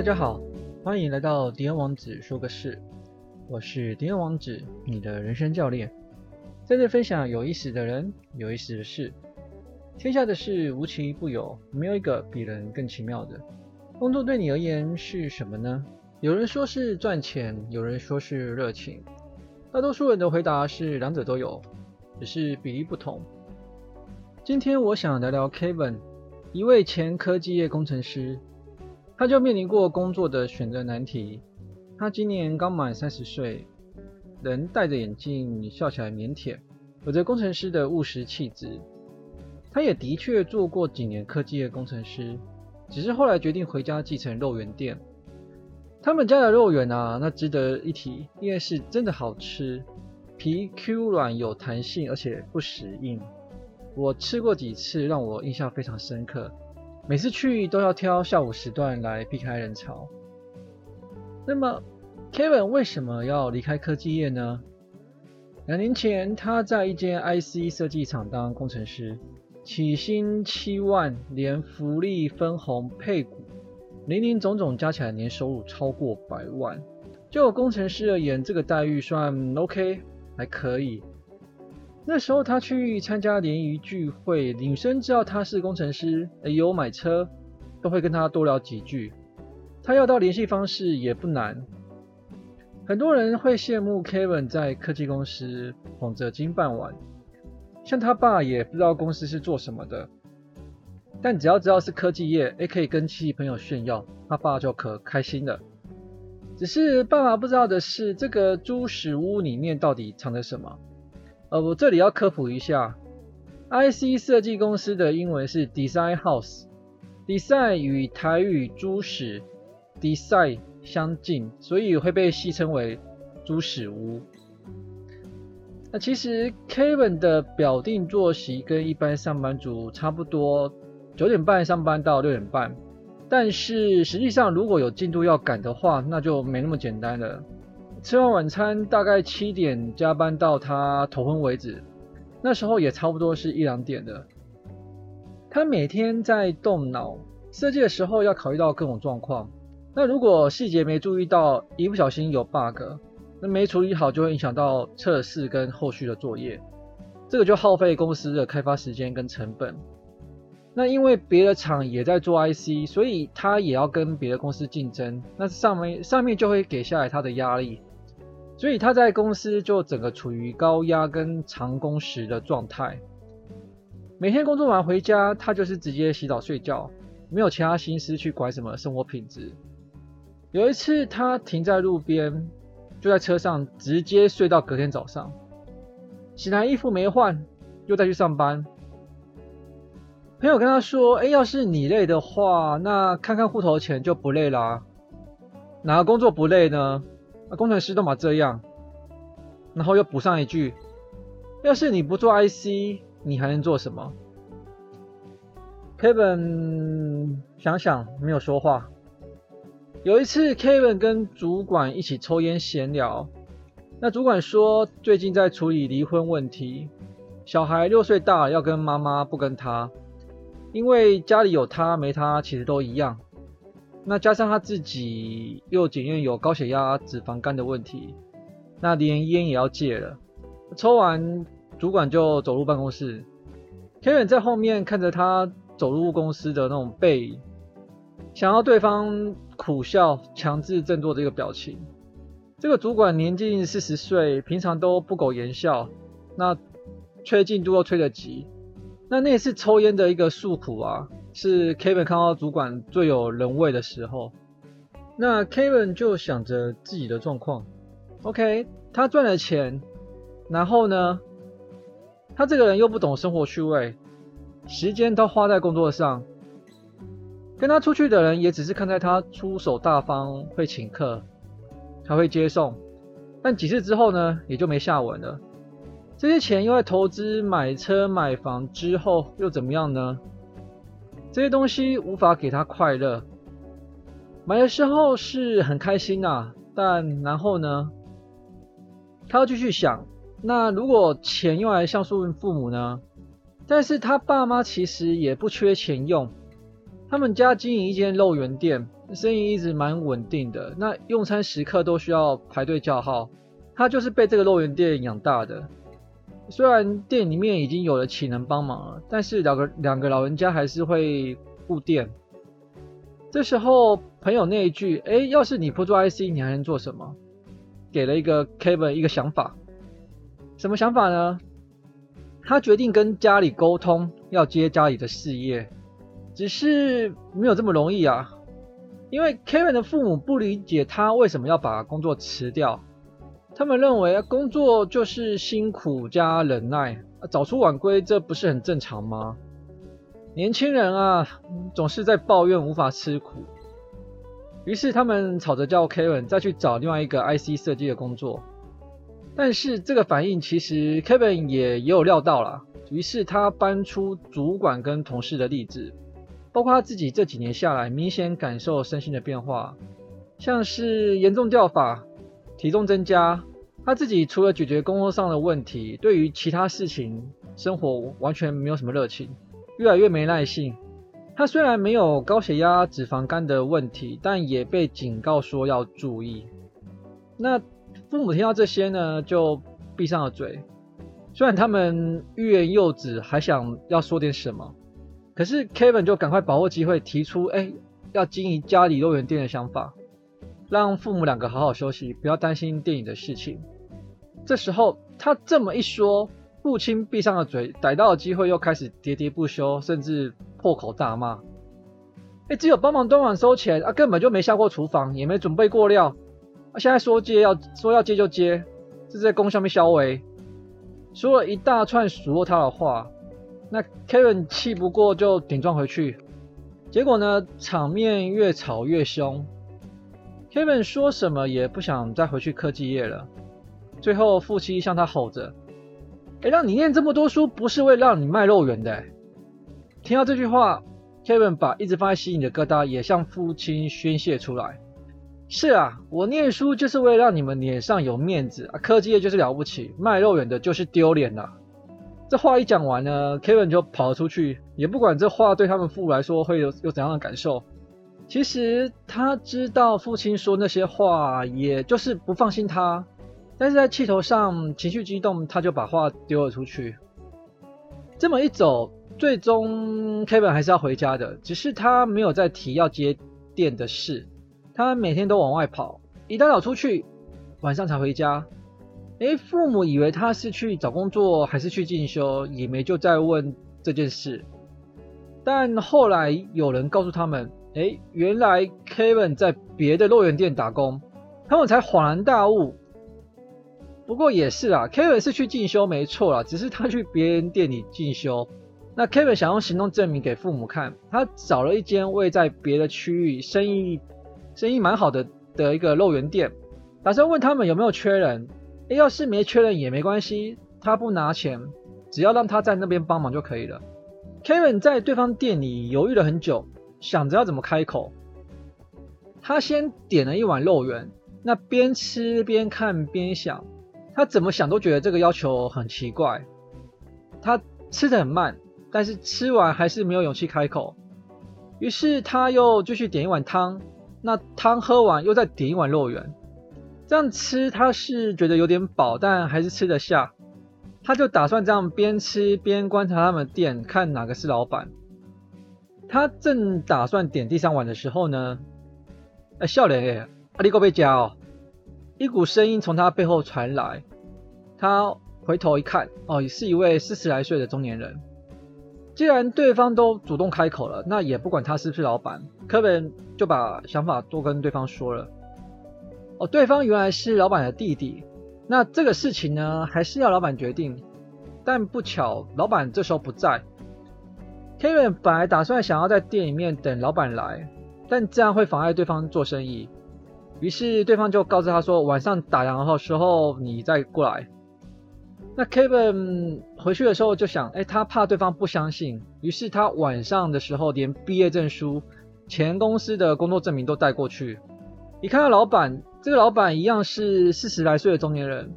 大家好，欢迎来到迪恩王子说个事，我是迪恩王子，你的人生教练，在这分享有意思的人、有意思的事。天下的事无奇不有，没有一个比人更奇妙的。工作对你而言是什么呢？有人说是赚钱，有人说是热情，大多数人的回答是两者都有，只是比例不同。今天我想聊聊 Kevin，一位前科技业工程师。他就面临过工作的选择难题。他今年刚满三十岁，人戴着眼镜，笑起来腼腆，有着工程师的务实气质。他也的确做过几年科技业工程师，只是后来决定回家继承肉圆店。他们家的肉圆啊，那值得一提，因为是真的好吃，皮 Q 软有弹性，而且不死硬。我吃过几次，让我印象非常深刻。每次去都要挑下午时段来避开人潮。那么，Kevin 为什么要离开科技业呢？两年前，他在一间 IC 设计厂当工程师，起薪七万，连福利、分红、配股，零零总总加起来年收入超过百万。就工程师而言，这个待遇算 OK，还可以。那时候他去参加联谊聚会，女生知道他是工程师，有买车，都会跟他多聊几句。他要到联系方式也不难。很多人会羡慕 Kevin 在科技公司捧着金饭碗，像他爸也不知道公司是做什么的，但只要知道是科技业，也可以跟亲戚朋友炫耀，他爸就可开心了。只是爸爸不知道的是，这个猪屎屋里面到底藏着什么。呃，我这里要科普一下，IC 设计公司的英文是 Design House，Design 与台语“猪屎 ”Design 相近，所以会被戏称为“猪屎屋”。那其实 Kevin 的表定作息跟一般上班族差不多，九点半上班到六点半，但是实际上如果有进度要赶的话，那就没那么简单了。吃完晚餐，大概七点加班到他头昏为止，那时候也差不多是一两点的。他每天在动脑设计的时候，要考虑到各种状况。那如果细节没注意到，一不小心有 bug，那没处理好就会影响到测试跟后续的作业，这个就耗费公司的开发时间跟成本。那因为别的厂也在做 IC，所以他也要跟别的公司竞争，那上面上面就会给下来他的压力。所以他在公司就整个处于高压跟长工时的状态，每天工作完回家，他就是直接洗澡睡觉，没有其他心思去管什么生活品质。有一次他停在路边，就在车上直接睡到隔天早上，醒来衣服没换，又再去上班。朋友跟他说：“哎，要是你累的话，那看看户头钱就不累啦。哪个工作不累呢？”那工程师都嘛这样，然后又补上一句：“要是你不做 IC，你还能做什么？”Kevin 想想没有说话。有一次，Kevin 跟主管一起抽烟闲聊，那主管说最近在处理离婚问题，小孩六岁大要跟妈妈不跟他，因为家里有他没他其实都一样。那加上他自己又检验有高血压、脂肪肝的问题，那连烟也要戒了。抽完，主管就走入办公室，Kevin 在后面看着他走入公司的那种背影，想要对方苦笑，强制振作这个表情。这个主管年近四十岁，平常都不苟言笑，那催进度又催得急，那那次抽烟的一个诉苦啊。是 Kevin 看到主管最有人味的时候，那 Kevin 就想着自己的状况。OK，他赚了钱，然后呢，他这个人又不懂生活趣味，时间都花在工作上。跟他出去的人也只是看在他出手大方，会请客，还会接送。但几次之后呢，也就没下文了。这些钱用来投资买车买房之后，又怎么样呢？这些东西无法给他快乐，买的时候是很开心呐，但然后呢，他要继续想，那如果钱用来孝顺父母呢？但是他爸妈其实也不缺钱用，他们家经营一间肉圆店，生意一直蛮稳定的。那用餐时刻都需要排队叫号，他就是被这个肉圆店养大的。虽然店里面已经有了启能帮忙了，但是两个两个老人家还是会顾店。这时候朋友那一句：“哎，要是你不做 IC，你还能做什么？”给了一个 Kevin 一个想法。什么想法呢？他决定跟家里沟通，要接家里的事业。只是没有这么容易啊，因为 Kevin 的父母不理解他为什么要把工作辞掉。他们认为工作就是辛苦加忍耐，早出晚归，这不是很正常吗？年轻人啊，总是在抱怨无法吃苦。于是他们吵着叫 Kevin 再去找另外一个 IC 设计的工作。但是这个反应其实 Kevin 也也有料到了，于是他搬出主管跟同事的例子，包括他自己这几年下来明显感受身心的变化，像是严重掉发、体重增加。他自己除了解决工作上的问题，对于其他事情生活完全没有什么热情，越来越没耐性。他虽然没有高血压、脂肪肝的问题，但也被警告说要注意。那父母听到这些呢，就闭上了嘴。虽然他们欲言又止，还想要说点什么，可是 Kevin 就赶快把握机会提出，哎，要经营家里肉圆店的想法。让父母两个好好休息，不要担心电影的事情。这时候他这么一说，父亲闭上了嘴，逮到了机会又开始喋喋不休，甚至破口大骂。哎，只有帮忙端碗收钱啊，根本就没下过厨房，也没准备过料。啊，现在说接要说要接就接，这是在攻下面消维，说了一大串数落他的话。那 Kevin 气不过就顶撞回去，结果呢，场面越吵越凶。Kevin 说什么也不想再回去科技业了。最后，父亲向他吼着：“哎，让你念这么多书，不是为了让你卖肉圆的。”听到这句话，Kevin 把一直放在心里的疙瘩也向父亲宣泄出来：“是啊，我念书就是为了让你们脸上有面子啊，科技业就是了不起，卖肉圆的就是丢脸呐。”这话一讲完呢，Kevin 就跑了出去，也不管这话对他们父母来说会有有怎样的感受。其实他知道父亲说那些话，也就是不放心他，但是在气头上情绪激动，他就把话丢了出去。这么一走，最终 Kevin 还是要回家的，只是他没有再提要接电的事。他每天都往外跑，一大早出去，晚上才回家。诶，父母以为他是去找工作还是去进修，也没就再问这件事。但后来有人告诉他们。哎，原来 Kevin 在别的肉圆店打工，他们才恍然大悟。不过也是啊，Kevin 是去进修没错啦，只是他去别人店里进修。那 Kevin 想用行动证明给父母看，他找了一间位在别的区域、生意生意蛮好的的一个肉圆店，打算问他们有没有缺人。哎，要是没缺人也没关系，他不拿钱，只要让他在那边帮忙就可以了。Kevin 在对方店里犹豫了很久。想着要怎么开口，他先点了一碗肉圆，那边吃边看边想，他怎么想都觉得这个要求很奇怪。他吃的很慢，但是吃完还是没有勇气开口。于是他又继续点一碗汤，那汤喝完又再点一碗肉圆，这样吃他是觉得有点饱，但还是吃得下。他就打算这样边吃边观察他们店，看哪个是老板。他正打算点第三碗的时候呢，哎，笑脸哎，阿力哥被夹哦，一股声音从他背后传来。他回头一看，哦，是一位四十来岁的中年人。既然对方都主动开口了，那也不管他是不是老板，柯本就把想法都跟对方说了。哦，对方原来是老板的弟弟。那这个事情呢，还是要老板决定。但不巧，老板这时候不在。Kevin 本来打算想要在店里面等老板来，但这样会妨碍对方做生意。于是对方就告知他说：“晚上打烊的时候你再过来。”那 Kevin 回去的时候就想：“哎，他怕对方不相信，于是他晚上的时候连毕业证书、前公司的工作证明都带过去。一看到老板，这个老板一样是四十来岁的中年人，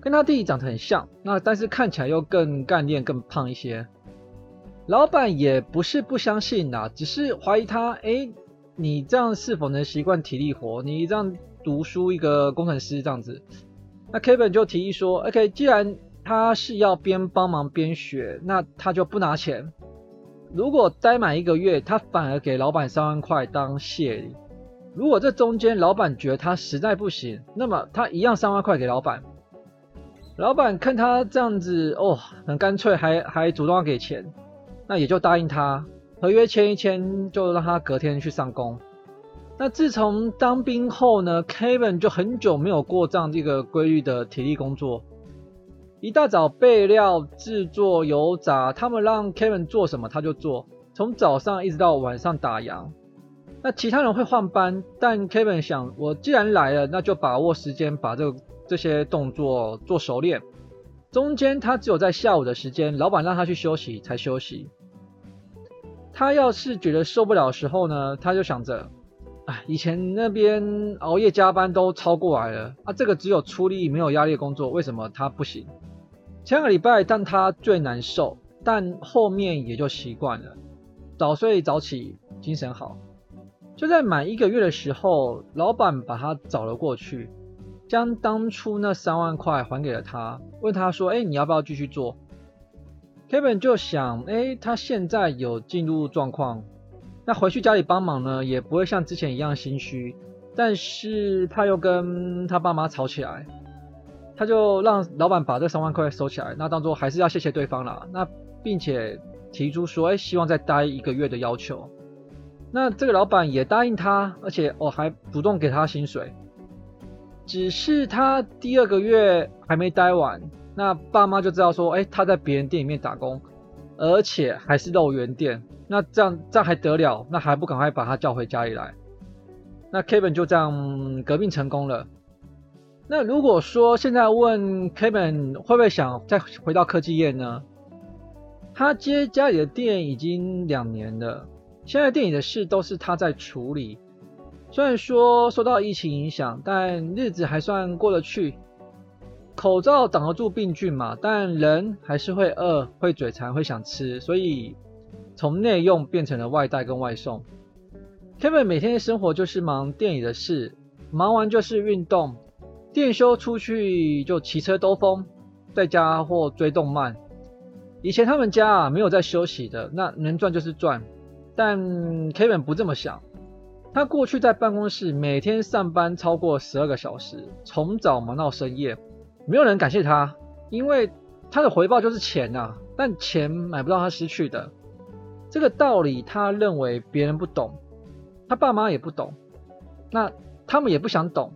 跟他弟弟长得很像，那但是看起来又更干练、更胖一些。”老板也不是不相信呐，只是怀疑他，哎，你这样是否能习惯体力活？你这样读书一个工程师这样子，那 Kevin 就提议说，OK，既然他是要边帮忙边学，那他就不拿钱。如果待满一个月，他反而给老板三万块当谢礼。如果这中间老板觉得他实在不行，那么他一样三万块给老板。老板看他这样子哦，很干脆，还还主动要给钱，那也就答应他。合约签一签，就让他隔天去上工。那自从当兵后呢，Kevin 就很久没有过这样一个规律的体力工作。一大早备料、制作、油炸，他们让 Kevin 做什么他就做，从早上一直到晚上打烊。那其他人会换班，但 Kevin 想，我既然来了，那就把握时间把这个这些动作做熟练。中间他只有在下午的时间，老板让他去休息才休息。他要是觉得受不了的时候呢，他就想着，哎，以前那边熬夜加班都超过来了，啊，这个只有出力没有压力的工作，为什么他不行？前个礼拜，但他最难受，但后面也就习惯了。早睡早起，精神好。就在满一个月的时候，老板把他找了过去，将当初那三万块还给了他，问他说：“哎，你要不要继续做？”Kevin 就想：“哎，他现在有进入状况，那回去家里帮忙呢，也不会像之前一样心虚。但是他又跟他爸妈吵起来。”他就让老板把这三万块收起来，那当做还是要谢谢对方啦。那并且提出说，哎，希望再待一个月的要求。那这个老板也答应他，而且我还主动给他薪水。只是他第二个月还没待完，那爸妈就知道说，哎，他在别人店里面打工，而且还是肉圆店。那这样这样还得了？那还不赶快把他叫回家里来？那 Kevin 就这样革命成功了。那如果说现在问 Kevin 会不会想再回到科技业呢？他接家里的店已经两年了，现在店里的事都是他在处理。虽然说受到疫情影响，但日子还算过得去。口罩挡得住病菌嘛，但人还是会饿、会嘴馋、会想吃，所以从内用变成了外带跟外送。Kevin 每天的生活就是忙店里的事，忙完就是运动。店休出去就骑车兜风，在家或追动漫。以前他们家啊没有在休息的，那能赚就是赚。但 Kevin 不这么想，他过去在办公室每天上班超过十二个小时，从早忙到深夜，没有人感谢他，因为他的回报就是钱呐。但钱买不到他失去的，这个道理他认为别人不懂，他爸妈也不懂，那他们也不想懂。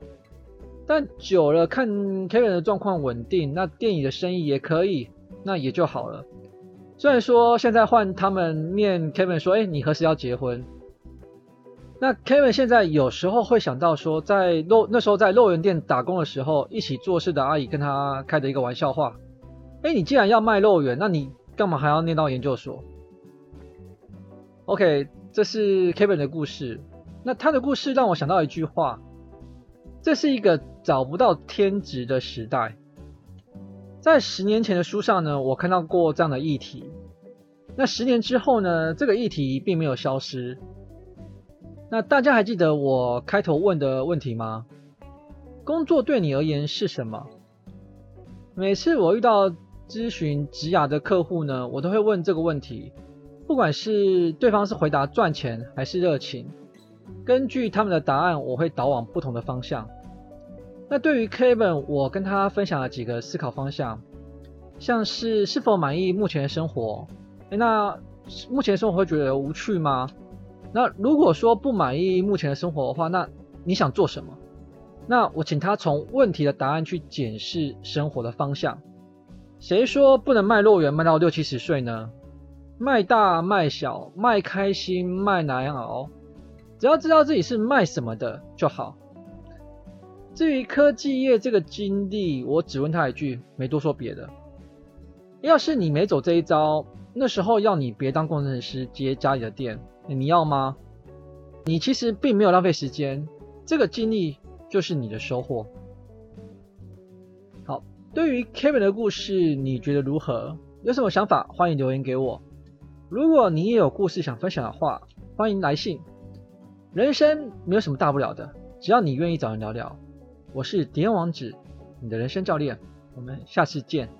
但久了看 Kevin 的状况稳定，那电影的生意也可以，那也就好了。虽然说现在换他们面 Kevin 说，哎，你何时要结婚？那 Kevin 现在有时候会想到说，在肉那时候在肉圆店打工的时候，一起做事的阿姨跟他开的一个玩笑话，哎，你既然要卖肉圆，那你干嘛还要念到研究所？OK，这是 Kevin 的故事。那他的故事让我想到一句话。这是一个找不到天职的时代。在十年前的书上呢，我看到过这样的议题。那十年之后呢，这个议题并没有消失。那大家还记得我开头问的问题吗？工作对你而言是什么？每次我遇到咨询职涯的客户呢，我都会问这个问题。不管是对方是回答赚钱还是热情，根据他们的答案，我会导往不同的方向。那对于 Kevin，我跟他分享了几个思考方向，像是是否满意目前的生活？那目前生活会觉得无趣吗？那如果说不满意目前的生活的话，那你想做什么？那我请他从问题的答案去检视生活的方向。谁说不能卖肉圆卖到六七十岁呢？卖大卖小，卖开心卖难熬，只要知道自己是卖什么的就好。至于科技业这个经历，我只问他一句，没多说别的。要是你没走这一招，那时候要你别当工程师接家里的店，你要吗？你其实并没有浪费时间，这个经历就是你的收获。好，对于 Kevin 的故事，你觉得如何？有什么想法？欢迎留言给我。如果你也有故事想分享的话，欢迎来信。人生没有什么大不了的，只要你愿意找人聊聊。我是迪恩王子，你的人生教练。我们下次见。